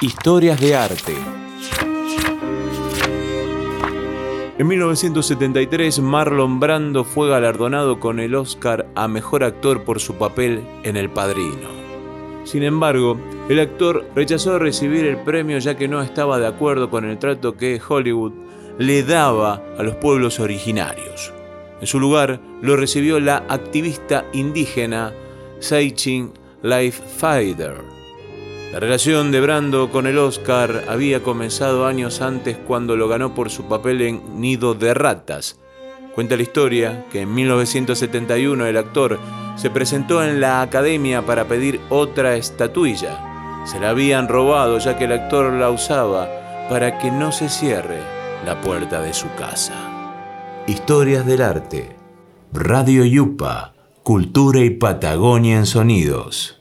Historias de arte. En 1973, Marlon Brando fue galardonado con el Oscar a Mejor Actor por su papel en El Padrino. Sin embargo, el actor rechazó recibir el premio ya que no estaba de acuerdo con el trato que Hollywood le daba a los pueblos originarios. En su lugar lo recibió la activista indígena Seichin Life Fighter la relación de Brando con el Oscar había comenzado años antes cuando lo ganó por su papel en Nido de Ratas. Cuenta la historia que en 1971 el actor se presentó en la academia para pedir otra estatuilla. Se la habían robado ya que el actor la usaba para que no se cierre la puerta de su casa. Historias del arte. Radio Yupa. Cultura y Patagonia en sonidos.